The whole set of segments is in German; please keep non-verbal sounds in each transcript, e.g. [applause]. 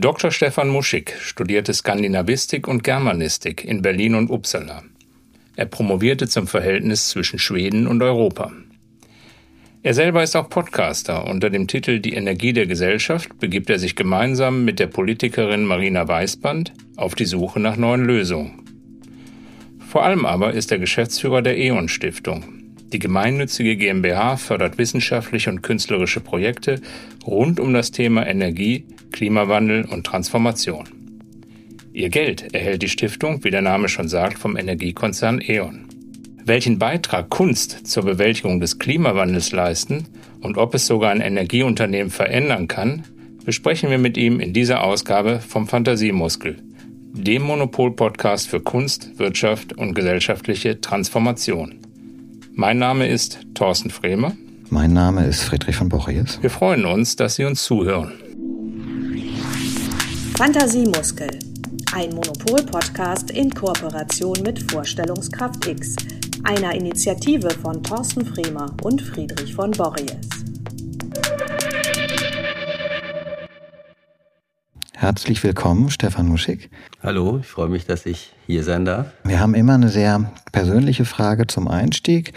Dr. Stefan Muschig studierte Skandinavistik und Germanistik in Berlin und Uppsala. Er promovierte zum Verhältnis zwischen Schweden und Europa. Er selber ist auch Podcaster. Unter dem Titel Die Energie der Gesellschaft begibt er sich gemeinsam mit der Politikerin Marina Weißband auf die Suche nach neuen Lösungen. Vor allem aber ist er Geschäftsführer der E.ON Stiftung. Die gemeinnützige GmbH fördert wissenschaftliche und künstlerische Projekte rund um das Thema Energie, Klimawandel und Transformation. Ihr Geld erhält die Stiftung, wie der Name schon sagt, vom Energiekonzern E.ON. Welchen Beitrag Kunst zur Bewältigung des Klimawandels leisten und ob es sogar ein Energieunternehmen verändern kann, besprechen wir mit ihm in dieser Ausgabe vom Fantasiemuskel, dem Monopol-Podcast für Kunst, Wirtschaft und gesellschaftliche Transformation. Mein Name ist Thorsten Fremer. Mein Name ist Friedrich von Borries. Wir freuen uns, dass Sie uns zuhören. Fantasiemuskel, ein Monopol-Podcast in Kooperation mit Vorstellungskraft X, einer Initiative von Thorsten Fremer und Friedrich von Borries. Herzlich willkommen, Stefan Muschig. Hallo, ich freue mich, dass ich hier sein darf. Wir haben immer eine sehr persönliche Frage zum Einstieg.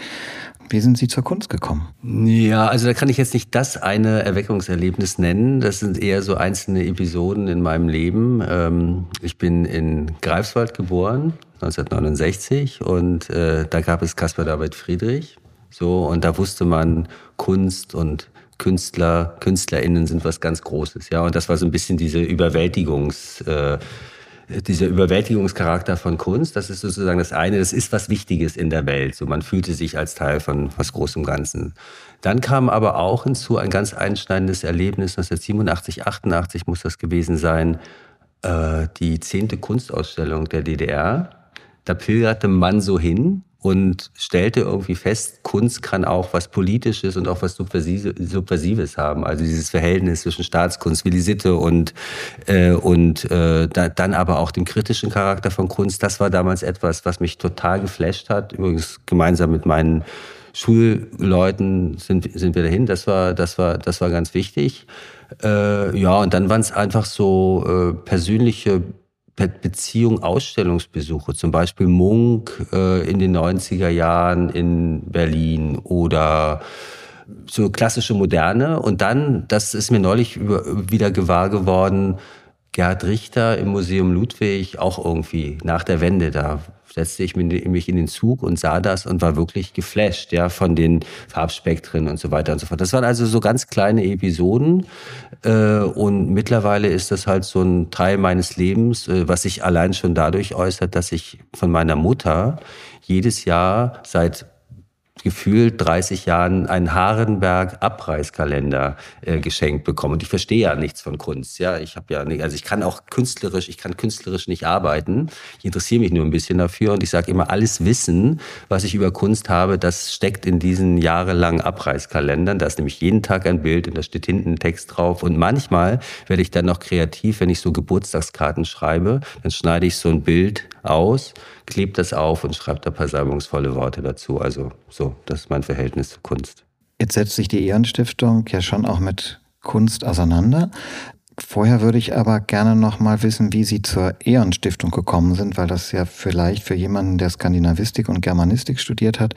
Wie sind Sie zur Kunst gekommen? Ja, also da kann ich jetzt nicht das eine Erweckungserlebnis nennen. Das sind eher so einzelne Episoden in meinem Leben. Ähm, ich bin in Greifswald geboren, 1969, und äh, da gab es Caspar David Friedrich. So, und da wusste man, Kunst und Künstler, KünstlerInnen sind was ganz Großes, ja. Und das war so ein bisschen diese Überwältigungs, äh, dieser Überwältigungscharakter von Kunst. Das ist sozusagen das eine. Das ist was Wichtiges in der Welt. So, man fühlte sich als Teil von was Großem Ganzen. Dann kam aber auch hinzu ein ganz einschneidendes Erlebnis. 1987, 88 muss das gewesen sein. Äh, die zehnte Kunstausstellung der DDR. Da pilgerte man so hin und stellte irgendwie fest, Kunst kann auch was Politisches und auch was Subversives haben. Also dieses Verhältnis zwischen Staatskunst, Sitte und, äh, und äh, da, dann aber auch dem kritischen Charakter von Kunst. Das war damals etwas, was mich total geflasht hat. Übrigens gemeinsam mit meinen Schulleuten sind, sind wir dahin. Das war, das war, das war ganz wichtig. Äh, ja, und dann waren es einfach so äh, persönliche Beziehung Ausstellungsbesuche, zum Beispiel Munk äh, in den 90er Jahren in Berlin oder so klassische Moderne. Und dann, das ist mir neulich wieder gewahr geworden, Gerhard Richter im Museum Ludwig, auch irgendwie nach der Wende, da setzte ich mich in den Zug und sah das und war wirklich geflasht, ja, von den Farbspektren und so weiter und so fort. Das waren also so ganz kleine Episoden äh, und mittlerweile ist das halt so ein Teil meines Lebens, äh, was sich allein schon dadurch äußert, dass ich von meiner Mutter jedes Jahr seit gefühlt 30 Jahren einen Harenberg-Abreißkalender äh, geschenkt bekommen. Und ich verstehe ja nichts von Kunst. Ja, ich habe ja nicht, also ich kann auch künstlerisch, ich kann künstlerisch nicht arbeiten. Ich interessiere mich nur ein bisschen dafür und ich sage immer, alles Wissen, was ich über Kunst habe, das steckt in diesen jahrelangen Abreißkalendern. Da ist nämlich jeden Tag ein Bild und da steht hinten ein Text drauf. Und manchmal werde ich dann noch kreativ, wenn ich so Geburtstagskarten schreibe, dann schneide ich so ein Bild aus, klebe das auf und schreibe da ein paar salbungsvolle Worte dazu. Also so, das ist mein Verhältnis zur Kunst. Jetzt setzt sich die Ehrenstiftung ja schon auch mit Kunst auseinander. Vorher würde ich aber gerne noch mal wissen, wie Sie zur Ehrenstiftung gekommen sind, weil das ja vielleicht für jemanden, der Skandinavistik und Germanistik studiert hat,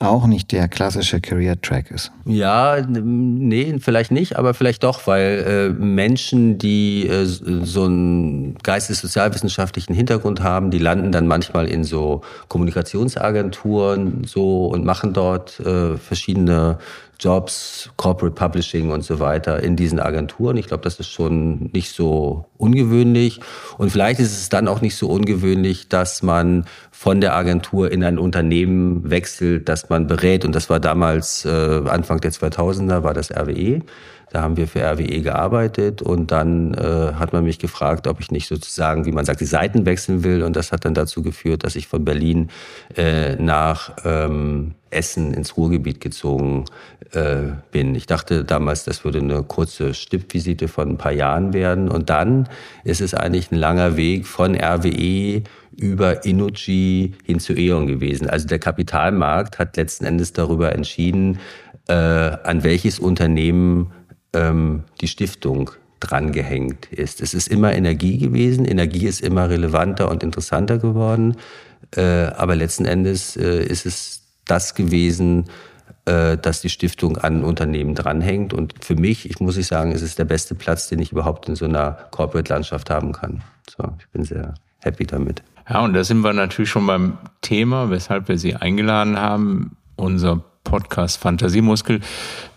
auch nicht der klassische Career Track ist. Ja, nee, vielleicht nicht, aber vielleicht doch, weil äh, Menschen, die äh, so einen geistes-sozialwissenschaftlichen Hintergrund haben, die landen dann manchmal in so Kommunikationsagenturen so und machen dort äh, verschiedene Jobs, Corporate Publishing und so weiter in diesen Agenturen. Ich glaube, das ist schon nicht so ungewöhnlich. Und vielleicht ist es dann auch nicht so ungewöhnlich, dass man von der Agentur in ein Unternehmen wechselt, das man berät. Und das war damals, äh, Anfang der 2000er, war das RWE. Da haben wir für RWE gearbeitet und dann äh, hat man mich gefragt, ob ich nicht sozusagen, wie man sagt, die Seiten wechseln will. Und das hat dann dazu geführt, dass ich von Berlin äh, nach ähm, Essen ins Ruhrgebiet gezogen äh, bin. Ich dachte damals, das würde eine kurze Stippvisite von ein paar Jahren werden. Und dann ist es eigentlich ein langer Weg von RWE über Inuji hin zu E.ON gewesen. Also der Kapitalmarkt hat letzten Endes darüber entschieden, äh, an welches Unternehmen ähm, die Stiftung drangehängt ist. Es ist immer Energie gewesen, Energie ist immer relevanter und interessanter geworden, äh, aber letzten Endes äh, ist es das gewesen, äh, dass die Stiftung an Unternehmen dranhängt. Und für mich, ich muss ich sagen, ist es der beste Platz, den ich überhaupt in so einer Corporate-Landschaft haben kann. So, ich bin sehr happy damit. Ja, und da sind wir natürlich schon beim Thema, weshalb wir Sie eingeladen haben. Unser Podcast Fantasiemuskel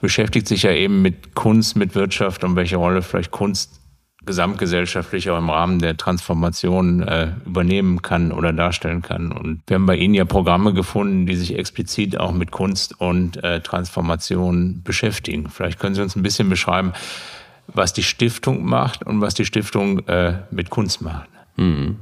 beschäftigt sich ja eben mit Kunst, mit Wirtschaft und welche Rolle vielleicht Kunst gesamtgesellschaftlich auch im Rahmen der Transformation äh, übernehmen kann oder darstellen kann. Und wir haben bei Ihnen ja Programme gefunden, die sich explizit auch mit Kunst und äh, Transformation beschäftigen. Vielleicht können Sie uns ein bisschen beschreiben, was die Stiftung macht und was die Stiftung äh, mit Kunst macht. Mhm.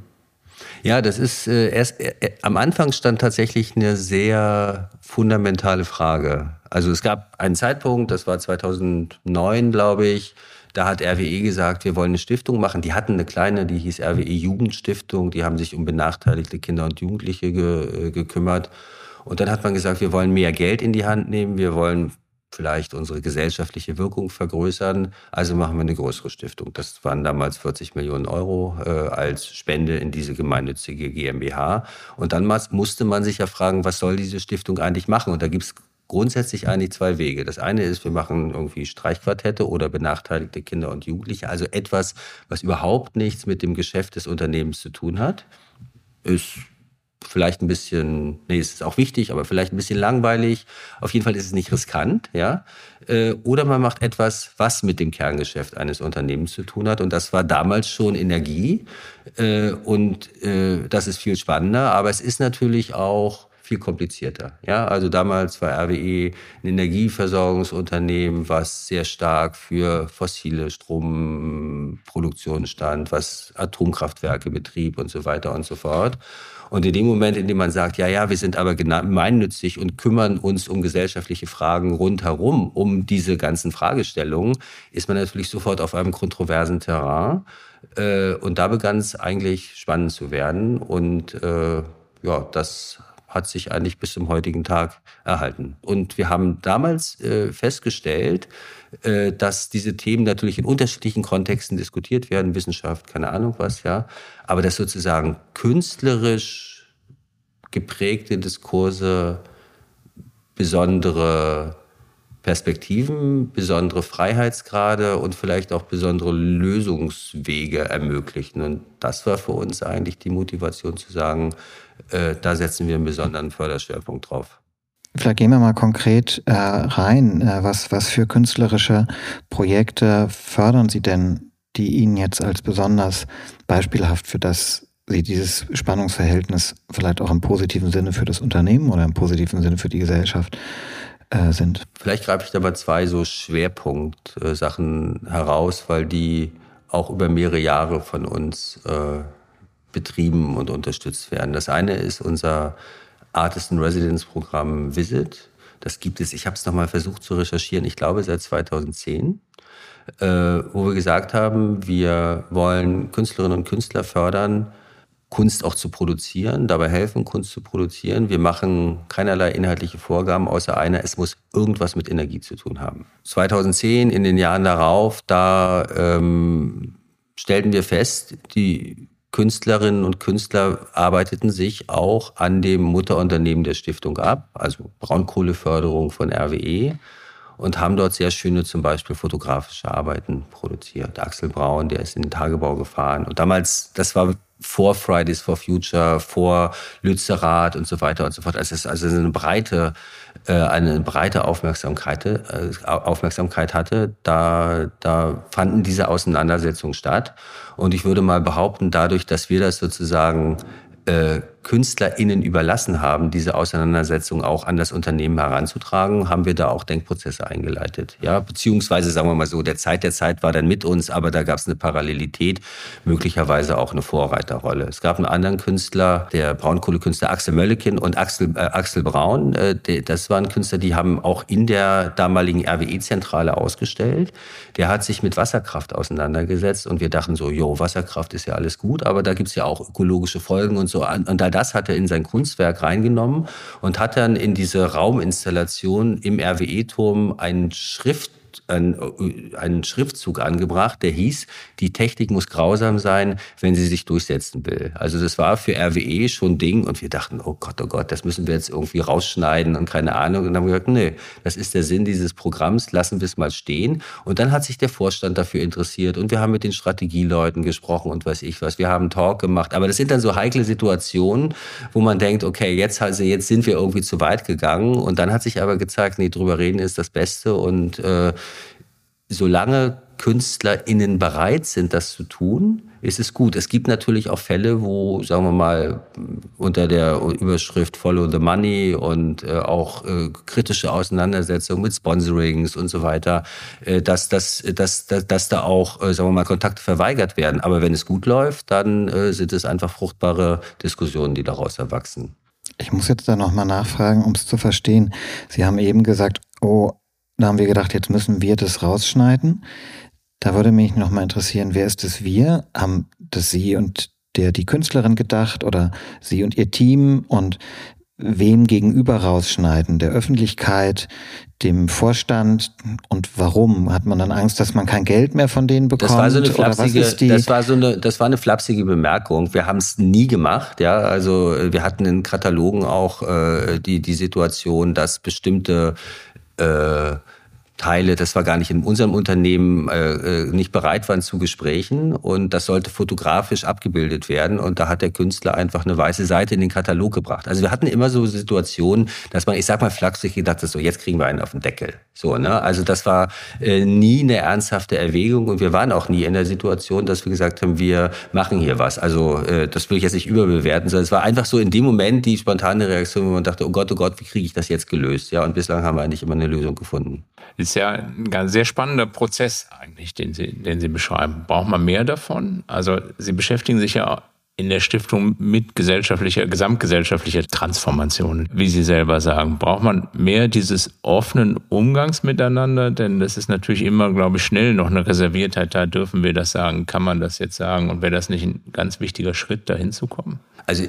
Ja, das ist äh, erst äh, äh, am Anfang stand tatsächlich eine sehr fundamentale Frage. Also es gab einen Zeitpunkt, das war 2009, glaube ich. Da hat RWE gesagt, wir wollen eine Stiftung machen. Die hatten eine kleine, die hieß RWE Jugendstiftung. Die haben sich um benachteiligte Kinder und Jugendliche ge, äh, gekümmert. Und dann hat man gesagt, wir wollen mehr Geld in die Hand nehmen. Wir wollen vielleicht unsere gesellschaftliche Wirkung vergrößern. Also machen wir eine größere Stiftung. Das waren damals 40 Millionen Euro äh, als Spende in diese gemeinnützige GmbH. Und dann musste man sich ja fragen, was soll diese Stiftung eigentlich machen? Und da gibt es grundsätzlich eigentlich zwei Wege. Das eine ist, wir machen irgendwie Streichquartette oder benachteiligte Kinder und Jugendliche. Also etwas, was überhaupt nichts mit dem Geschäft des Unternehmens zu tun hat. Ist vielleicht ein bisschen, nee, es ist auch wichtig, aber vielleicht ein bisschen langweilig. Auf jeden Fall ist es nicht riskant, ja. Äh, oder man macht etwas, was mit dem Kerngeschäft eines Unternehmens zu tun hat. Und das war damals schon Energie. Äh, und äh, das ist viel spannender. Aber es ist natürlich auch viel komplizierter. Ja, also damals war RWE ein Energieversorgungsunternehmen, was sehr stark für fossile Stromproduktion stand, was Atomkraftwerke betrieb und so weiter und so fort. Und in dem Moment, in dem man sagt, ja, ja, wir sind aber gemeinnützig und kümmern uns um gesellschaftliche Fragen rundherum, um diese ganzen Fragestellungen, ist man natürlich sofort auf einem kontroversen Terrain. Äh, und da begann es eigentlich spannend zu werden. Und äh, ja, das hat sich eigentlich bis zum heutigen Tag erhalten. Und wir haben damals äh, festgestellt, äh, dass diese Themen natürlich in unterschiedlichen Kontexten diskutiert werden, Wissenschaft, keine Ahnung was, ja, aber dass sozusagen künstlerisch geprägte Diskurse besondere Perspektiven, besondere Freiheitsgrade und vielleicht auch besondere Lösungswege ermöglichen. Und das war für uns eigentlich die Motivation zu sagen, äh, da setzen wir einen besonderen Förderschwerpunkt drauf. Vielleicht gehen wir mal konkret äh, rein. Äh, was, was für künstlerische Projekte fördern Sie denn, die Ihnen jetzt als besonders beispielhaft für das Sie dieses Spannungsverhältnis vielleicht auch im positiven Sinne für das Unternehmen oder im positiven Sinne für die Gesellschaft äh, sind? Vielleicht greife ich da mal zwei so Schwerpunktsachen heraus, weil die auch über mehrere Jahre von uns äh, betrieben und unterstützt werden. Das eine ist unser Artist in Residence Programm Visit. Das gibt es, ich habe es nochmal versucht zu recherchieren, ich glaube seit 2010, äh, wo wir gesagt haben, wir wollen Künstlerinnen und Künstler fördern, Kunst auch zu produzieren, dabei helfen, Kunst zu produzieren. Wir machen keinerlei inhaltliche Vorgaben, außer einer, es muss irgendwas mit Energie zu tun haben. 2010, in den Jahren darauf, da ähm, stellten wir fest, die Künstlerinnen und Künstler arbeiteten sich auch an dem Mutterunternehmen der Stiftung ab, also Braunkohleförderung von RWE und haben dort sehr schöne zum Beispiel fotografische Arbeiten produziert. Axel Braun, der ist in den Tagebau gefahren. Und damals, das war vor Fridays for Future, vor Lützerath und so weiter und so fort. Also es also eine breite, äh, eine breite Aufmerksamkeit, äh, Aufmerksamkeit hatte. Da, da fanden diese Auseinandersetzungen statt. Und ich würde mal behaupten, dadurch, dass wir das sozusagen äh, KünstlerInnen überlassen haben, diese Auseinandersetzung auch an das Unternehmen heranzutragen, haben wir da auch Denkprozesse eingeleitet. Ja, beziehungsweise sagen wir mal so, der Zeit der Zeit war dann mit uns, aber da gab es eine Parallelität, möglicherweise auch eine Vorreiterrolle. Es gab einen anderen Künstler, der Braunkohlekünstler Axel Möllekin und Axel, äh, Axel Braun. Äh, der, das waren Künstler, die haben auch in der damaligen RWE-Zentrale ausgestellt. Der hat sich mit Wasserkraft auseinandergesetzt und wir dachten so, jo, Wasserkraft ist ja alles gut, aber da gibt es ja auch ökologische Folgen und so. Und da all das hat er in sein Kunstwerk reingenommen und hat dann in diese Rauminstallation im RWE-Turm einen Schrift einen, einen Schriftzug angebracht, der hieß, die Technik muss grausam sein, wenn sie sich durchsetzen will. Also das war für RWE schon Ding und wir dachten, oh Gott, oh Gott, das müssen wir jetzt irgendwie rausschneiden und keine Ahnung. Und dann haben wir gesagt, nee, das ist der Sinn dieses Programms, lassen wir es mal stehen. Und dann hat sich der Vorstand dafür interessiert und wir haben mit den Strategieleuten gesprochen und weiß ich was. Wir haben Talk gemacht. Aber das sind dann so heikle Situationen, wo man denkt, okay, jetzt, also jetzt sind wir irgendwie zu weit gegangen. Und dann hat sich aber gezeigt, nee, drüber reden ist das Beste. Und äh, solange KünstlerInnen bereit sind, das zu tun, ist es gut. Es gibt natürlich auch Fälle, wo, sagen wir mal, unter der Überschrift Follow the Money und äh, auch äh, kritische Auseinandersetzungen mit Sponsorings und so weiter, äh, dass, dass, dass, dass, dass da auch, äh, sagen wir mal, Kontakte verweigert werden. Aber wenn es gut läuft, dann äh, sind es einfach fruchtbare Diskussionen, die daraus erwachsen. Ich muss jetzt da nochmal nachfragen, um es zu verstehen. Sie haben eben gesagt, oh, da haben wir gedacht, jetzt müssen wir das rausschneiden. Da würde mich nochmal interessieren, wer ist es wir? Haben das Sie und der die Künstlerin gedacht oder Sie und Ihr Team und wem gegenüber rausschneiden? Der Öffentlichkeit, dem Vorstand und warum? Hat man dann Angst, dass man kein Geld mehr von denen bekommt? Das war so eine flapsige, das war so eine, das war eine flapsige Bemerkung. Wir haben es nie gemacht, ja. Also wir hatten in Katalogen auch äh, die die Situation, dass bestimmte äh, Teile, das war gar nicht in unserem Unternehmen, äh, äh, nicht bereit waren zu Gesprächen und das sollte fotografisch abgebildet werden und da hat der Künstler einfach eine weiße Seite in den Katalog gebracht. Also wir hatten immer so Situationen, dass man, ich sag mal flachsig gedacht hat, so jetzt kriegen wir einen auf den Deckel. So, ne? Also das war äh, nie eine ernsthafte Erwägung und wir waren auch nie in der Situation, dass wir gesagt haben, wir machen hier was. Also äh, das will ich jetzt nicht überbewerten, sondern es war einfach so in dem Moment die spontane Reaktion, wo man dachte, oh Gott, oh Gott, wie kriege ich das jetzt gelöst? Ja, und bislang haben wir eigentlich immer eine Lösung gefunden ist ja ein sehr spannender Prozess eigentlich, den Sie, den Sie beschreiben. Braucht man mehr davon? Also Sie beschäftigen sich ja in der Stiftung mit gesellschaftlicher, gesamtgesellschaftlicher Transformation, wie Sie selber sagen. Braucht man mehr dieses offenen Umgangs miteinander? Denn das ist natürlich immer, glaube ich, schnell noch eine Reserviertheit. Da dürfen wir das sagen, kann man das jetzt sagen? Und wäre das nicht ein ganz wichtiger Schritt, dahin zu kommen? Also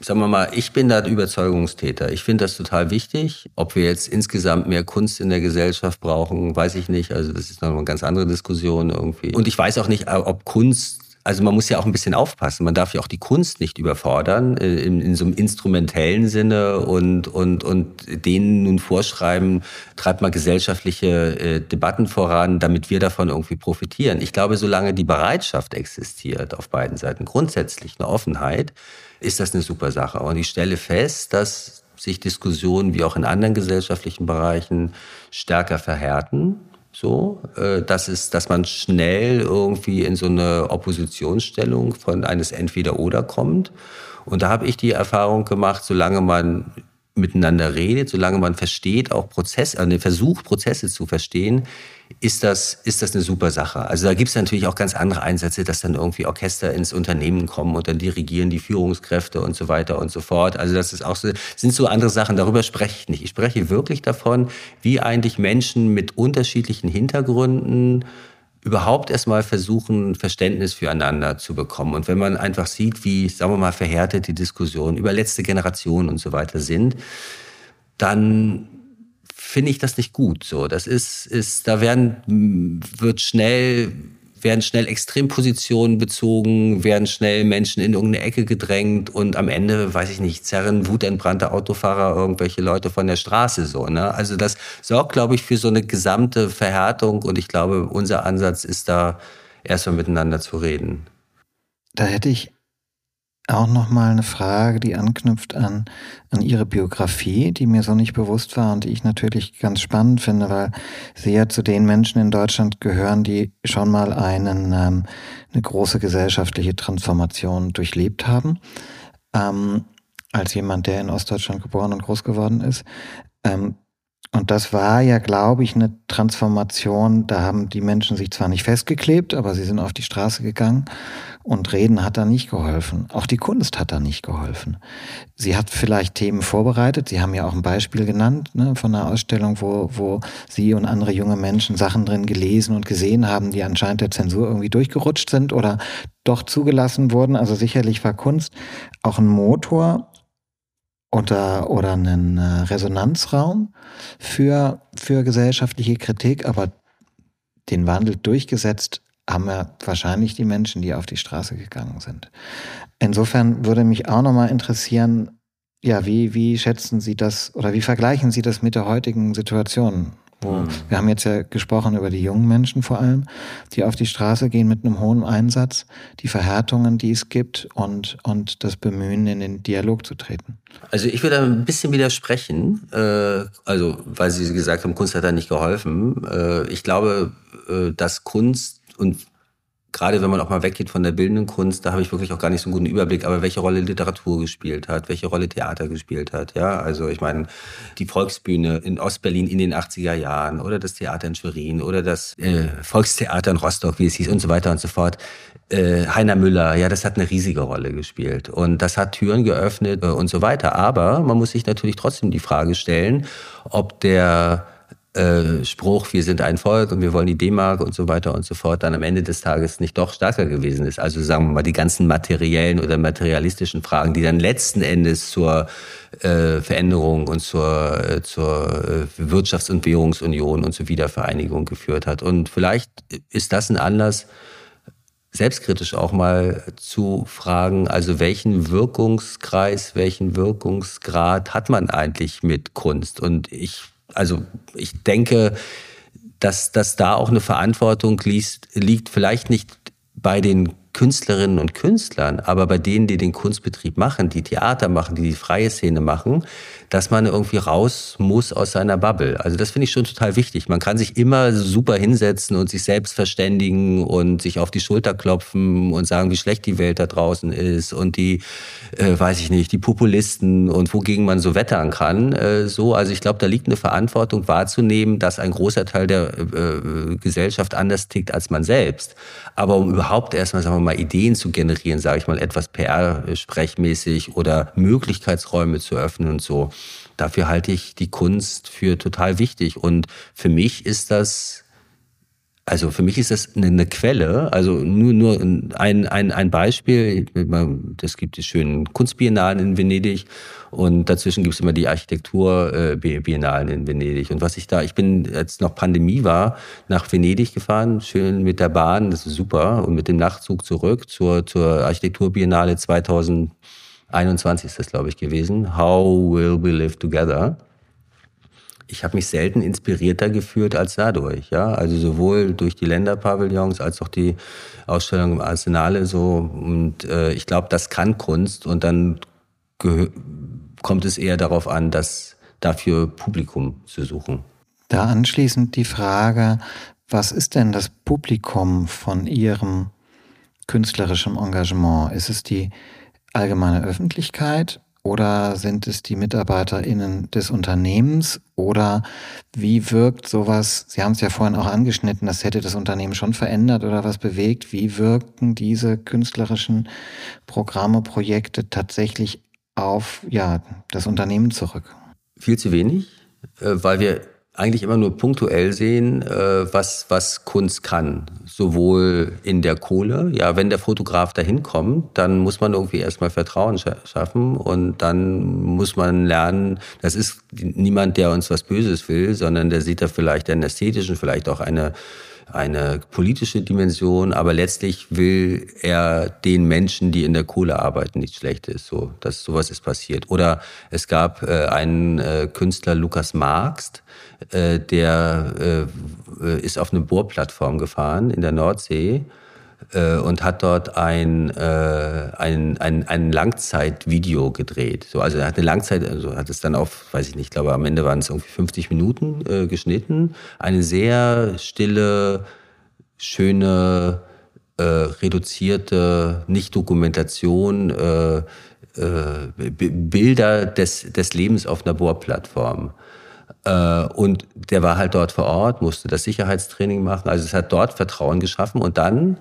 sagen wir mal, ich bin da Überzeugungstäter. Ich finde das total wichtig. Ob wir jetzt insgesamt mehr Kunst in der Gesellschaft brauchen, weiß ich nicht. Also das ist noch eine ganz andere Diskussion irgendwie. Und ich weiß auch nicht, ob Kunst also man muss ja auch ein bisschen aufpassen. Man darf ja auch die Kunst nicht überfordern äh, in, in, so einem instrumentellen Sinne und, und, und denen nun vorschreiben, treibt mal gesellschaftliche äh, Debatten voran, damit wir davon irgendwie profitieren. Ich glaube, solange die Bereitschaft existiert auf beiden Seiten, grundsätzlich eine Offenheit, ist das eine super Sache. Und ich stelle fest, dass sich Diskussionen wie auch in anderen gesellschaftlichen Bereichen stärker verhärten. So, äh, das ist, dass man schnell irgendwie in so eine Oppositionsstellung von eines Entweder-Oder kommt. Und da habe ich die Erfahrung gemacht, solange man miteinander redet, solange man versteht, auch Prozesse, also versucht, Prozesse zu verstehen, ist das, ist das eine super Sache. Also da gibt es natürlich auch ganz andere Einsätze, dass dann irgendwie Orchester ins Unternehmen kommen und dann dirigieren die Führungskräfte und so weiter und so fort. Also das ist auch so, sind so andere Sachen, darüber spreche ich nicht. Ich spreche wirklich davon, wie eigentlich Menschen mit unterschiedlichen Hintergründen überhaupt erstmal versuchen, Verständnis füreinander zu bekommen. Und wenn man einfach sieht, wie, sagen wir mal, verhärtet die Diskussionen über letzte Generationen und so weiter sind, dann finde ich das nicht gut. So, das ist, ist, da werden, wird schnell, werden schnell Extrempositionen bezogen, werden schnell Menschen in irgendeine Ecke gedrängt und am Ende, weiß ich nicht, zerren wutentbrannte Autofahrer irgendwelche Leute von der Straße so, ne? Also das sorgt, glaube ich, für so eine gesamte Verhärtung und ich glaube, unser Ansatz ist da, erstmal miteinander zu reden. Da hätte ich auch nochmal eine Frage, die anknüpft an, an Ihre Biografie, die mir so nicht bewusst war und die ich natürlich ganz spannend finde, weil Sie ja zu den Menschen in Deutschland gehören, die schon mal einen, ähm, eine große gesellschaftliche Transformation durchlebt haben. Ähm, als jemand, der in Ostdeutschland geboren und groß geworden ist. Ähm, und das war ja, glaube ich, eine Transformation. Da haben die Menschen sich zwar nicht festgeklebt, aber sie sind auf die Straße gegangen und Reden hat da nicht geholfen. Auch die Kunst hat da nicht geholfen. Sie hat vielleicht Themen vorbereitet. Sie haben ja auch ein Beispiel genannt ne, von einer Ausstellung, wo, wo Sie und andere junge Menschen Sachen drin gelesen und gesehen haben, die anscheinend der Zensur irgendwie durchgerutscht sind oder doch zugelassen wurden. Also sicherlich war Kunst auch ein Motor oder, oder einen äh, Resonanzraum für, für gesellschaftliche Kritik. Aber den Wandel durchgesetzt haben ja wahrscheinlich die Menschen, die auf die Straße gegangen sind. Insofern würde mich auch nochmal interessieren, ja, wie, wie schätzen Sie das oder wie vergleichen Sie das mit der heutigen Situation? Wo, mhm. Wir haben jetzt ja gesprochen über die jungen Menschen vor allem, die auf die Straße gehen mit einem hohen Einsatz, die Verhärtungen, die es gibt und, und das Bemühen, in den Dialog zu treten. Also ich würde ein bisschen widersprechen, äh, also weil Sie gesagt haben, Kunst hat da nicht geholfen. Äh, ich glaube, äh, dass Kunst und gerade wenn man auch mal weggeht von der bildenden Kunst, da habe ich wirklich auch gar nicht so einen guten Überblick, aber welche Rolle Literatur gespielt hat, welche Rolle Theater gespielt hat. Ja, also ich meine, die Volksbühne in Ostberlin in den 80er Jahren oder das Theater in Schwerin oder das äh, Volkstheater in Rostock, wie es hieß und so weiter und so fort. Äh, Heiner Müller, ja, das hat eine riesige Rolle gespielt und das hat Türen geöffnet äh, und so weiter. Aber man muss sich natürlich trotzdem die Frage stellen, ob der äh, Spruch, wir sind ein Volk und wir wollen die D-Mark und so weiter und so fort, dann am Ende des Tages nicht doch stärker gewesen ist. Also sagen wir mal die ganzen materiellen oder materialistischen Fragen, die dann letzten Endes zur äh, Veränderung und zur, äh, zur äh, Wirtschafts- und Währungsunion und zur Wiedervereinigung geführt hat. Und vielleicht ist das ein Anlass, selbstkritisch auch mal zu fragen, also welchen Wirkungskreis, welchen Wirkungsgrad hat man eigentlich mit Kunst? Und ich also ich denke, dass, dass da auch eine Verantwortung liegt, liegt vielleicht nicht bei den Künstlerinnen und Künstlern, aber bei denen, die den Kunstbetrieb machen, die Theater machen, die die freie Szene machen, dass man irgendwie raus muss aus seiner Bubble. Also das finde ich schon total wichtig. Man kann sich immer super hinsetzen und sich selbst verständigen und sich auf die Schulter klopfen und sagen, wie schlecht die Welt da draußen ist und die, äh, weiß ich nicht, die Populisten und wogegen man so wettern kann. Äh, so, also ich glaube, da liegt eine Verantwortung wahrzunehmen, dass ein großer Teil der äh, Gesellschaft anders tickt als man selbst. Aber um überhaupt erstmal, sagen wir mal, Ideen zu generieren, sage ich mal, etwas PR-sprechmäßig oder Möglichkeitsräume zu öffnen und so, Dafür halte ich die Kunst für total wichtig. Und für mich ist das also für mich ist das eine, Quelle, also nur, nur ein, ein, ein Beispiel. Das gibt die schönen Kunstbiennalen in Venedig und dazwischen gibt es immer die Architekturbiennalen in Venedig. Und was ich da, ich bin, als noch Pandemie war, nach Venedig gefahren, schön mit der Bahn, das ist super, und mit dem Nachtzug zurück zur, zur Architekturbiennale 2000. 21 ist das, glaube ich, gewesen. How will we live together? Ich habe mich selten inspirierter gefühlt als dadurch. Ja, also sowohl durch die Länderpavillons als auch die Ausstellung im Arsenale so. Und äh, ich glaube, das kann Kunst. Und dann kommt es eher darauf an, dass dafür Publikum zu suchen. Da anschließend die Frage, was ist denn das Publikum von Ihrem künstlerischen Engagement? Ist es die allgemeine Öffentlichkeit oder sind es die MitarbeiterInnen des Unternehmens oder wie wirkt sowas, Sie haben es ja vorhin auch angeschnitten, das hätte das Unternehmen schon verändert oder was bewegt, wie wirken diese künstlerischen Programme, Projekte tatsächlich auf ja, das Unternehmen zurück? Viel zu wenig, äh, weil wir eigentlich immer nur punktuell sehen, äh, was, was Kunst kann. Sowohl in der Kohle, ja, wenn der Fotograf dahin kommt, dann muss man irgendwie erstmal Vertrauen schaffen und dann muss man lernen, das ist niemand, der uns was Böses will, sondern der sieht da vielleicht einen ästhetischen, vielleicht auch eine eine politische Dimension, aber letztlich will er den Menschen, die in der Kohle arbeiten, nichts Schlechtes. So, dass sowas ist passiert. Oder es gab äh, einen äh, Künstler, Lukas Marx, äh, der äh, ist auf eine Bohrplattform gefahren in der Nordsee äh, und hat dort ein, äh, ein, ein, ein Langzeitvideo gedreht. So, also er hat eine Langzeit, also hat es dann auf, weiß ich nicht, ich glaube am Ende waren es irgendwie 50 Minuten äh, geschnitten. Eine sehr stille, schöne, äh, reduzierte, nicht Dokumentation, äh, äh, Bilder des, des Lebens auf einer Bohrplattform. Äh, und der war halt dort vor Ort, musste das Sicherheitstraining machen. Also es hat dort Vertrauen geschaffen. Und dann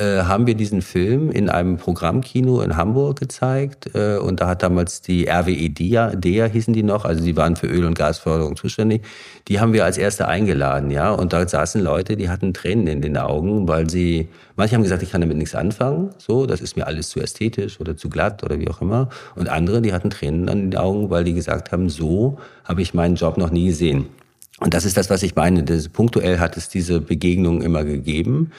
haben wir diesen Film in einem Programmkino in Hamburg gezeigt. Äh, und da hat damals die RWE DEA, DEA hießen die noch, also die waren für Öl- und Gasförderung zuständig. Die haben wir als erste eingeladen, ja. Und da saßen Leute, die hatten Tränen in den Augen, weil sie, manche haben gesagt, ich kann damit nichts anfangen. So, das ist mir alles zu ästhetisch oder zu glatt oder wie auch immer. Und andere, die hatten Tränen an den Augen, weil die gesagt haben, so habe ich meinen Job noch nie gesehen. Und das ist das, was ich meine. Das, punktuell hat es diese Begegnung immer gegeben.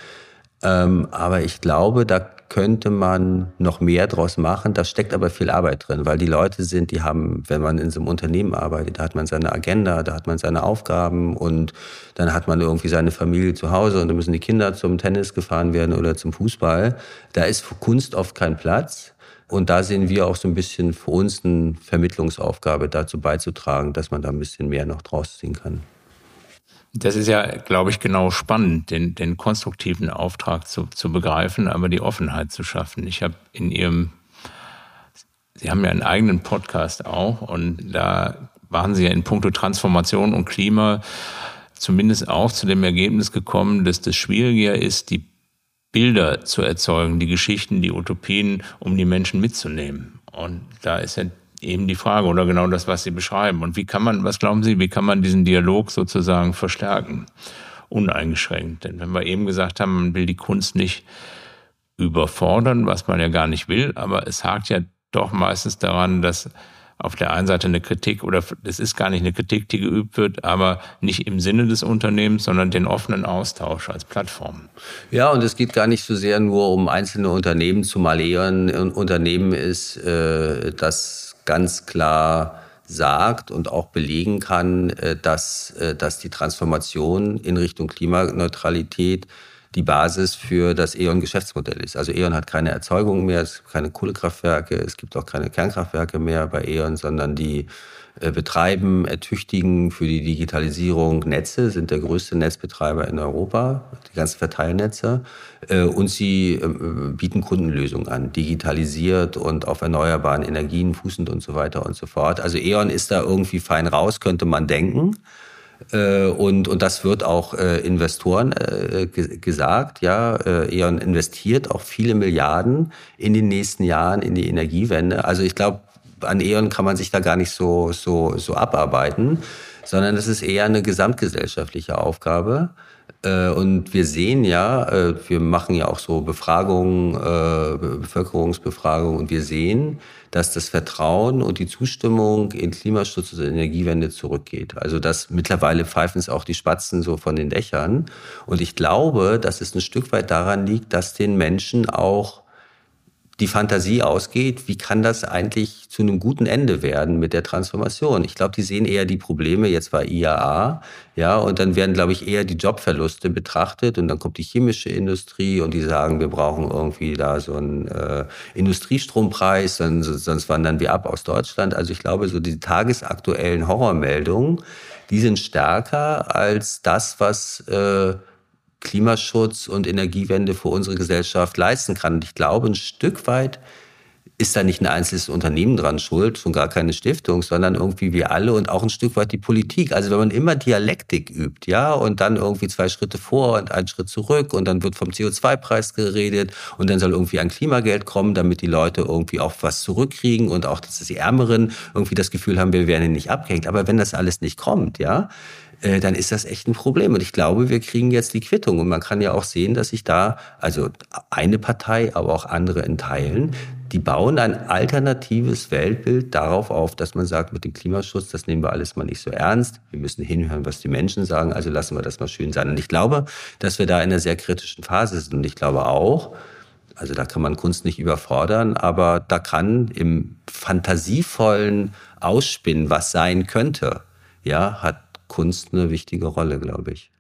Ähm, aber ich glaube, da könnte man noch mehr draus machen. Da steckt aber viel Arbeit drin, weil die Leute sind, die haben, wenn man in so einem Unternehmen arbeitet, da hat man seine Agenda, da hat man seine Aufgaben und dann hat man irgendwie seine Familie zu Hause und dann müssen die Kinder zum Tennis gefahren werden oder zum Fußball. Da ist für Kunst oft kein Platz. Und da sehen wir auch so ein bisschen für uns eine Vermittlungsaufgabe dazu beizutragen, dass man da ein bisschen mehr noch draus ziehen kann. Das ist ja, glaube ich, genau spannend, den, den konstruktiven Auftrag zu, zu begreifen, aber die Offenheit zu schaffen. Ich habe in Ihrem, Sie haben ja einen eigenen Podcast auch und da waren Sie ja in puncto Transformation und Klima zumindest auch zu dem Ergebnis gekommen, dass das schwieriger ist, die Bilder zu erzeugen, die Geschichten, die Utopien, um die Menschen mitzunehmen. Und da ist ja eben die Frage oder genau das, was Sie beschreiben. Und wie kann man, was glauben Sie, wie kann man diesen Dialog sozusagen verstärken? Uneingeschränkt. Denn wenn wir eben gesagt haben, man will die Kunst nicht überfordern, was man ja gar nicht will, aber es hakt ja doch meistens daran, dass auf der einen Seite eine Kritik oder es ist gar nicht eine Kritik, die geübt wird, aber nicht im Sinne des Unternehmens, sondern den offenen Austausch als Plattform. Ja, und es geht gar nicht so sehr nur um einzelne Unternehmen, zumal eher ein Unternehmen ist, äh, das ganz klar sagt und auch belegen kann, äh, dass, äh, dass die Transformation in Richtung Klimaneutralität die Basis für das E.ON-Geschäftsmodell ist. Also E.ON hat keine Erzeugung mehr, es gibt keine Kohlekraftwerke, es gibt auch keine Kernkraftwerke mehr bei E.ON, sondern die betreiben, ertüchtigen für die Digitalisierung Netze, sind der größte Netzbetreiber in Europa, die ganzen Verteilnetze. Äh, und sie ähm, bieten Kundenlösungen an, digitalisiert und auf erneuerbaren Energien fußend und so weiter und so fort. Also E.ON ist da irgendwie fein raus, könnte man denken. Äh, und, und das wird auch Investoren gesagt. Ja, E.ON investiert auch viele Milliarden in den nächsten Jahren in die Energiewende. Also ich glaube, an E.ON kann man sich da gar nicht so, so, so abarbeiten, sondern das ist eher eine gesamtgesellschaftliche Aufgabe. Äh, und wir sehen ja, äh, wir machen ja auch so Befragungen, äh, Bevölkerungsbefragungen, und wir sehen, dass das Vertrauen und die Zustimmung in Klimaschutz und Energiewende zurückgeht. Also dass mittlerweile pfeifen es auch die Spatzen so von den Dächern. Und ich glaube, dass es ein Stück weit daran liegt, dass den Menschen auch die Fantasie ausgeht, wie kann das eigentlich zu einem guten Ende werden mit der Transformation? Ich glaube, die sehen eher die Probleme, jetzt war IAA, ja, und dann werden, glaube ich, eher die Jobverluste betrachtet und dann kommt die chemische Industrie und die sagen, wir brauchen irgendwie da so einen äh, Industriestrompreis, dann, sonst wandern wir ab aus Deutschland. Also ich glaube, so die tagesaktuellen Horrormeldungen, die sind stärker als das, was äh, Klimaschutz und Energiewende für unsere Gesellschaft leisten kann. Und ich glaube, ein Stück weit ist da nicht ein einzelnes Unternehmen dran schuld, schon gar keine Stiftung, sondern irgendwie wir alle und auch ein Stück weit die Politik. Also wenn man immer Dialektik übt, ja, und dann irgendwie zwei Schritte vor und einen Schritt zurück und dann wird vom CO2-Preis geredet und dann soll irgendwie ein Klimageld kommen, damit die Leute irgendwie auch was zurückkriegen und auch, dass die Ärmeren irgendwie das Gefühl haben, wir werden nicht abgehängt. Aber wenn das alles nicht kommt, ja, äh, dann ist das echt ein Problem. Und ich glaube, wir kriegen jetzt die Quittung. Und man kann ja auch sehen, dass sich da, also eine Partei, aber auch andere in Teilen, die bauen ein alternatives Weltbild darauf auf, dass man sagt, mit dem Klimaschutz, das nehmen wir alles mal nicht so ernst. Wir müssen hinhören, was die Menschen sagen, also lassen wir das mal schön sein. Und ich glaube, dass wir da in einer sehr kritischen Phase sind. Und ich glaube auch, also da kann man Kunst nicht überfordern, aber da kann im fantasievollen Ausspinnen, was sein könnte, ja, hat Kunst eine wichtige Rolle, glaube ich.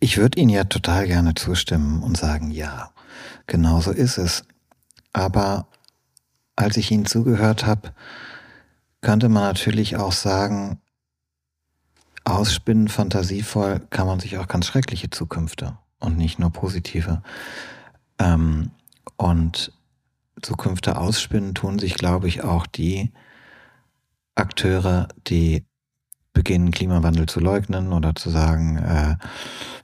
Ich würde Ihnen ja total gerne zustimmen und sagen, ja, genau so ist es. Aber als ich Ihnen zugehört habe, könnte man natürlich auch sagen, ausspinnen, fantasievoll, kann man sich auch ganz schreckliche Zukünfte und nicht nur positive. Ähm, und Zukünfte ausspinnen tun sich, glaube ich, auch die Akteure, die beginnen, Klimawandel zu leugnen oder zu sagen, äh,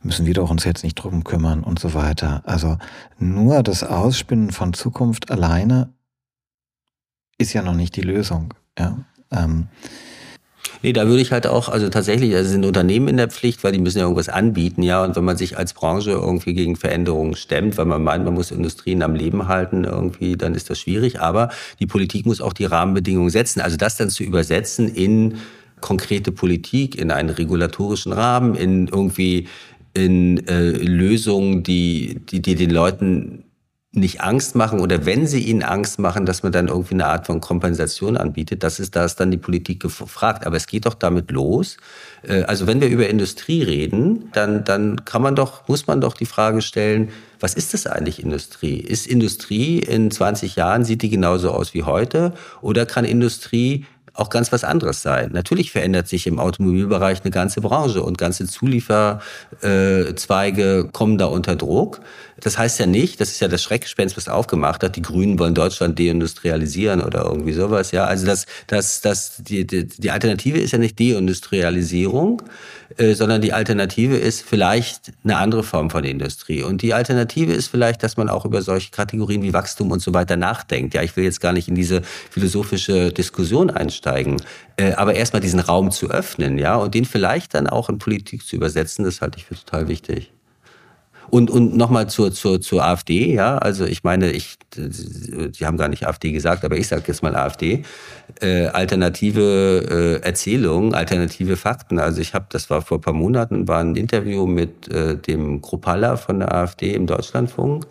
müssen wir doch uns jetzt nicht drum kümmern und so weiter. Also nur das Ausspinnen von Zukunft alleine ist ja noch nicht die Lösung. Ja? Ähm, Nee, da würde ich halt auch, also tatsächlich, also sind Unternehmen in der Pflicht, weil die müssen ja irgendwas anbieten, ja. Und wenn man sich als Branche irgendwie gegen Veränderungen stemmt, weil man meint, man muss Industrien am Leben halten, irgendwie, dann ist das schwierig. Aber die Politik muss auch die Rahmenbedingungen setzen. Also das dann zu übersetzen in konkrete Politik, in einen regulatorischen Rahmen, in irgendwie in äh, Lösungen, die, die, die den Leuten nicht Angst machen oder wenn sie ihnen Angst machen, dass man dann irgendwie eine Art von Kompensation anbietet, das ist, da ist dann die Politik gefragt. Aber es geht doch damit los. Äh, also wenn wir über Industrie reden, dann, dann kann man doch, muss man doch die Frage stellen, was ist das eigentlich Industrie? Ist Industrie in 20 Jahren, sieht die genauso aus wie heute? Oder kann Industrie auch ganz was anderes sein. Natürlich verändert sich im Automobilbereich eine ganze Branche und ganze Zulieferzweige kommen da unter Druck. Das heißt ja nicht, das ist ja das Schreckgespenst, was aufgemacht hat, die Grünen wollen Deutschland deindustrialisieren oder irgendwie sowas. Ja, also das, das, das, die, die, Alternative ist ja nicht Deindustrialisierung, äh, sondern die Alternative ist vielleicht eine andere Form von Industrie. Und die Alternative ist vielleicht, dass man auch über solche Kategorien wie Wachstum und so weiter nachdenkt. Ja, ich will jetzt gar nicht in diese philosophische Diskussion einsteigen, äh, aber erstmal diesen Raum zu öffnen, ja, und den vielleicht dann auch in Politik zu übersetzen, das halte ich für total wichtig. Und, und nochmal zur, zur, zur AfD, ja, also ich meine, ich, Sie haben gar nicht AfD gesagt, aber ich sage jetzt mal AfD. Äh, alternative äh, Erzählungen, alternative Fakten. Also ich habe, das war vor ein paar Monaten, war ein Interview mit äh, dem Kropalla von der AfD im Deutschlandfunk.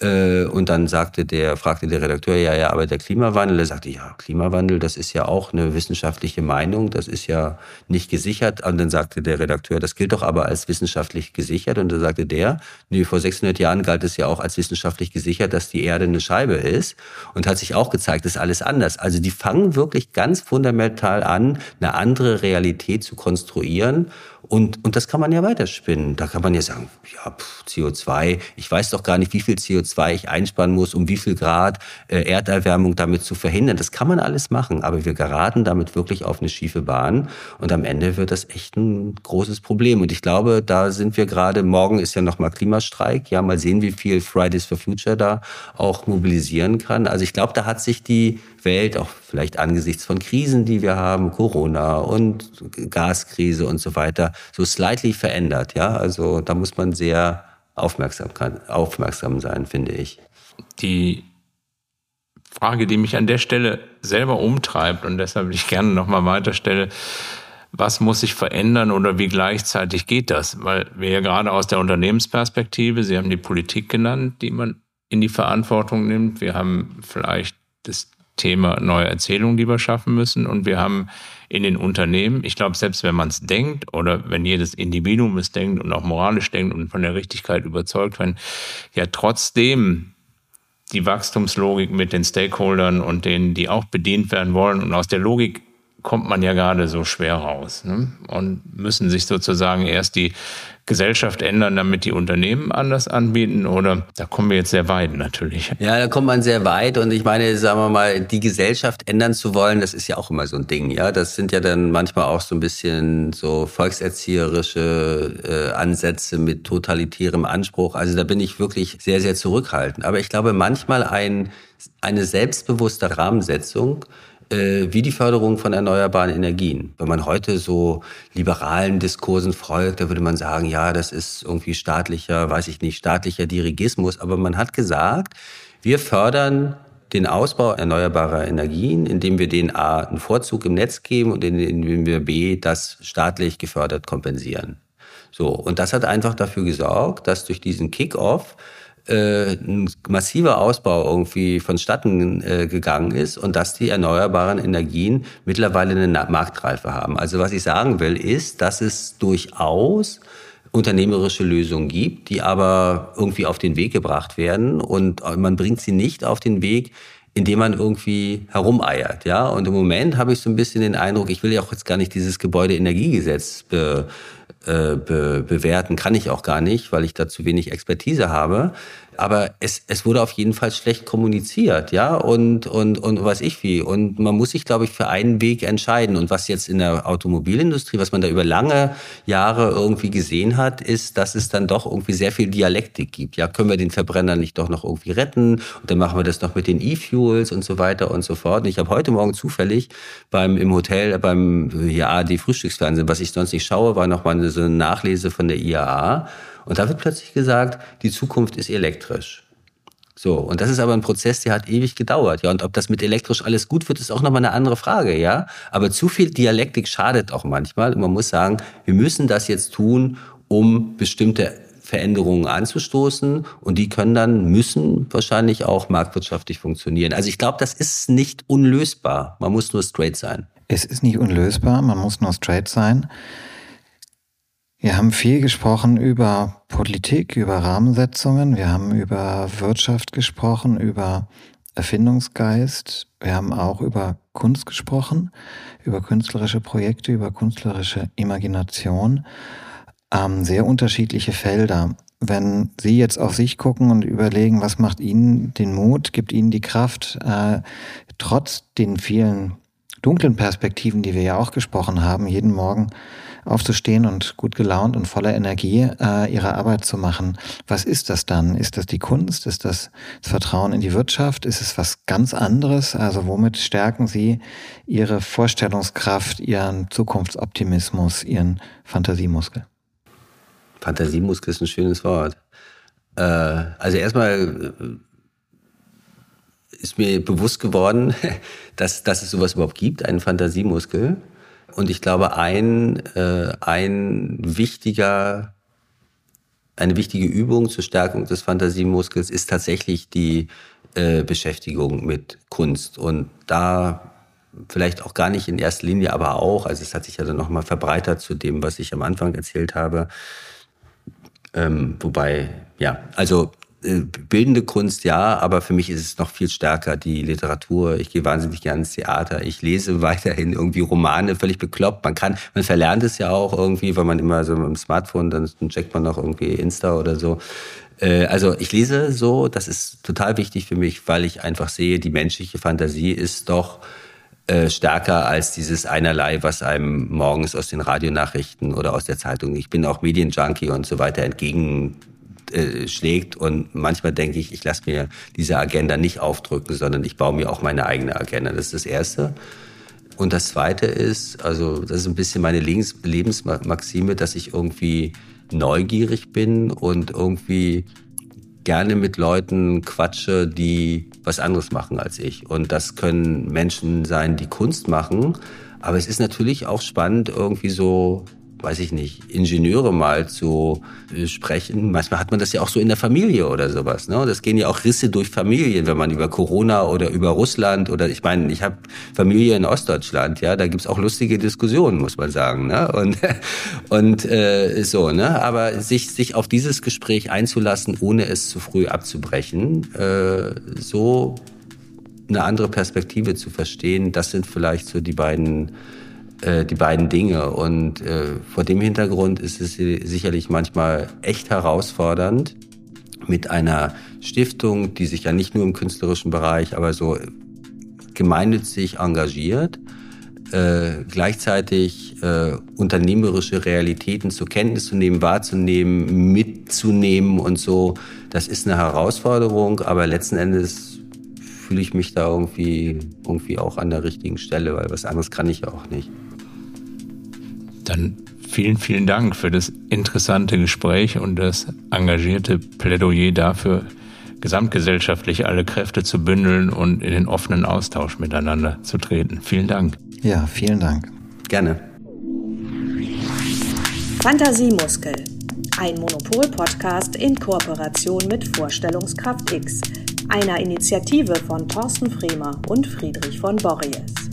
Äh, und dann sagte der, fragte der Redakteur, ja, ja, aber der Klimawandel, er sagte, ja, Klimawandel, das ist ja auch eine wissenschaftliche Meinung, das ist ja nicht gesichert. Und dann sagte der Redakteur, das gilt doch aber als wissenschaftlich gesichert. Und dann sagte der, nee, vor 600 Jahren galt es ja auch als wissenschaftlich gesichert, dass die Erde eine Scheibe ist. Und hat sich auch gezeigt, ist alles anders. Also die fangen wirklich ganz fundamental an, eine andere Realität zu konstruieren. Und, und das kann man ja weiterspinnen. Da kann man ja sagen, ja, pff, CO2, ich weiß doch gar nicht, wie viel CO2 ich einsparen muss, um wie viel Grad äh, Erderwärmung damit zu verhindern. Das kann man alles machen, aber wir geraten damit wirklich auf eine schiefe Bahn. Und am Ende wird das echt ein großes Problem. Und ich glaube, da sind wir gerade, morgen ist ja nochmal Klimastreik. Ja, mal sehen, wie viel Fridays for Future da auch mobilisieren kann. Also ich glaube, da hat sich die Welt, auch vielleicht angesichts von Krisen, die wir haben, Corona und Gaskrise und so weiter, so slightly verändert. Ja, also da muss man sehr aufmerksam, aufmerksam sein, finde ich. Die Frage, die mich an der Stelle selber umtreibt und deshalb ich gerne nochmal weiterstelle, was muss sich verändern oder wie gleichzeitig geht das? Weil wir ja gerade aus der Unternehmensperspektive, Sie haben die Politik genannt, die man in die Verantwortung nimmt. Wir haben vielleicht das Thema neue Erzählungen, die wir schaffen müssen. Und wir haben in den Unternehmen, ich glaube, selbst wenn man es denkt oder wenn jedes Individuum es denkt und auch moralisch denkt und von der Richtigkeit überzeugt, wenn ja trotzdem die Wachstumslogik mit den Stakeholdern und denen, die auch bedient werden wollen und aus der Logik kommt man ja gerade so schwer raus ne? und müssen sich sozusagen erst die Gesellschaft ändern, damit die Unternehmen anders anbieten? Oder da kommen wir jetzt sehr weit natürlich. Ja, da kommt man sehr weit. Und ich meine, sagen wir mal, die Gesellschaft ändern zu wollen, das ist ja auch immer so ein Ding. Ja, das sind ja dann manchmal auch so ein bisschen so volkserzieherische äh, Ansätze mit totalitärem Anspruch. Also da bin ich wirklich sehr, sehr zurückhaltend. Aber ich glaube, manchmal ein, eine selbstbewusste Rahmensetzung, wie die Förderung von erneuerbaren Energien. Wenn man heute so liberalen Diskursen folgt, da würde man sagen, ja, das ist irgendwie staatlicher, weiß ich nicht, staatlicher Dirigismus. Aber man hat gesagt, wir fördern den Ausbau erneuerbarer Energien, indem wir den A einen Vorzug im Netz geben und indem wir B das staatlich gefördert kompensieren. So. Und das hat einfach dafür gesorgt, dass durch diesen Kick-off äh, ein massiver Ausbau irgendwie vonstatten äh, gegangen ist und dass die erneuerbaren Energien mittlerweile eine Marktreife haben. Also was ich sagen will, ist, dass es durchaus unternehmerische Lösungen gibt, die aber irgendwie auf den Weg gebracht werden und man bringt sie nicht auf den Weg, indem man irgendwie herumeiert, ja. Und im Moment habe ich so ein bisschen den Eindruck, ich will ja auch jetzt gar nicht dieses Gebäudeenergiegesetz be, äh, be, bewerten, kann ich auch gar nicht, weil ich da zu wenig Expertise habe. Aber es, es wurde auf jeden Fall schlecht kommuniziert, ja, und, und, und weiß ich wie. Und man muss sich, glaube ich, für einen Weg entscheiden. Und was jetzt in der Automobilindustrie, was man da über lange Jahre irgendwie gesehen hat, ist, dass es dann doch irgendwie sehr viel Dialektik gibt. Ja, können wir den Verbrenner nicht doch noch irgendwie retten? Und dann machen wir das noch mit den E-Fuels und so weiter und so fort. Und ich habe heute Morgen zufällig beim, im Hotel, beim ja, ARD Frühstücksfernsehen, was ich sonst nicht schaue, war noch mal eine so eine Nachlese von der IAA. Und da wird plötzlich gesagt, die Zukunft ist elektrisch. So, und das ist aber ein Prozess, der hat ewig gedauert. Ja, und ob das mit elektrisch alles gut wird, ist auch nochmal eine andere Frage, ja. Aber zu viel Dialektik schadet auch manchmal. Und man muss sagen, wir müssen das jetzt tun, um bestimmte Veränderungen anzustoßen. Und die können dann, müssen wahrscheinlich auch marktwirtschaftlich funktionieren. Also ich glaube, das ist nicht unlösbar. Man muss nur straight sein. Es ist nicht unlösbar, man muss nur straight sein. Wir haben viel gesprochen über Politik, über Rahmensetzungen, wir haben über Wirtschaft gesprochen, über Erfindungsgeist, wir haben auch über Kunst gesprochen, über künstlerische Projekte, über künstlerische Imagination. Ähm, sehr unterschiedliche Felder. Wenn Sie jetzt auf sich gucken und überlegen, was macht Ihnen den Mut, gibt Ihnen die Kraft, äh, trotz den vielen dunklen Perspektiven, die wir ja auch gesprochen haben, jeden Morgen aufzustehen und gut gelaunt und voller Energie äh, ihre Arbeit zu machen. Was ist das dann? Ist das die Kunst? Ist das das Vertrauen in die Wirtschaft? Ist es was ganz anderes? Also womit stärken Sie Ihre Vorstellungskraft, Ihren Zukunftsoptimismus, Ihren Fantasiemuskel? Fantasiemuskel ist ein schönes Wort. Äh, also erstmal äh, ist mir bewusst geworden, [laughs] dass, dass es sowas überhaupt gibt, einen Fantasiemuskel. Und ich glaube, ein, äh, ein wichtiger, eine wichtige Übung zur Stärkung des Fantasiemuskels ist tatsächlich die äh, Beschäftigung mit Kunst. Und da vielleicht auch gar nicht in erster Linie, aber auch, also es hat sich ja dann nochmal verbreitert zu dem, was ich am Anfang erzählt habe. Ähm, wobei, ja, also bildende Kunst ja, aber für mich ist es noch viel stärker die Literatur. Ich gehe wahnsinnig gerne ins Theater. Ich lese [laughs] weiterhin irgendwie Romane, völlig bekloppt. Man kann, man verlernt es ja auch irgendwie, weil man immer so mit dem Smartphone, dann checkt man noch irgendwie Insta oder so. Äh, also ich lese so, das ist total wichtig für mich, weil ich einfach sehe, die menschliche Fantasie ist doch äh, stärker als dieses einerlei, was einem morgens aus den Radionachrichten oder aus der Zeitung, ich bin auch Medienjunkie und so weiter entgegen äh, schlägt. Und manchmal denke ich, ich lasse mir diese Agenda nicht aufdrücken, sondern ich baue mir auch meine eigene Agenda. Das ist das Erste. Und das Zweite ist, also das ist ein bisschen meine Lebens Lebensmaxime, dass ich irgendwie neugierig bin und irgendwie gerne mit Leuten quatsche, die was anderes machen als ich. Und das können Menschen sein, die Kunst machen. Aber es ist natürlich auch spannend, irgendwie so weiß ich nicht, Ingenieure mal zu äh, sprechen. Manchmal hat man das ja auch so in der Familie oder sowas. Ne? Das gehen ja auch Risse durch Familien, wenn man über Corona oder über Russland oder ich meine, ich habe Familie in Ostdeutschland, ja, da gibt's auch lustige Diskussionen, muss man sagen. Ne? Und, [laughs] und äh, so, ne? Aber sich, sich auf dieses Gespräch einzulassen, ohne es zu früh abzubrechen, äh, so eine andere Perspektive zu verstehen, das sind vielleicht so die beiden äh, die beiden Dinge. Und äh, vor dem Hintergrund ist es sicherlich manchmal echt herausfordernd, mit einer Stiftung, die sich ja nicht nur im künstlerischen Bereich, aber so gemeinnützig engagiert, äh, gleichzeitig äh, unternehmerische Realitäten zur Kenntnis zu nehmen, wahrzunehmen, mitzunehmen und so. Das ist eine Herausforderung, aber letzten Endes fühle ich mich da irgendwie, irgendwie auch an der richtigen Stelle, weil was anderes kann ich auch nicht. Dann vielen, vielen Dank für das interessante Gespräch und das engagierte Plädoyer dafür, gesamtgesellschaftlich alle Kräfte zu bündeln und in den offenen Austausch miteinander zu treten. Vielen Dank. Ja, vielen Dank. Gerne. Fantasiemuskel. Ein Monopol-Podcast in Kooperation mit Vorstellungskraft X, einer Initiative von Thorsten Fremer und Friedrich von Borries.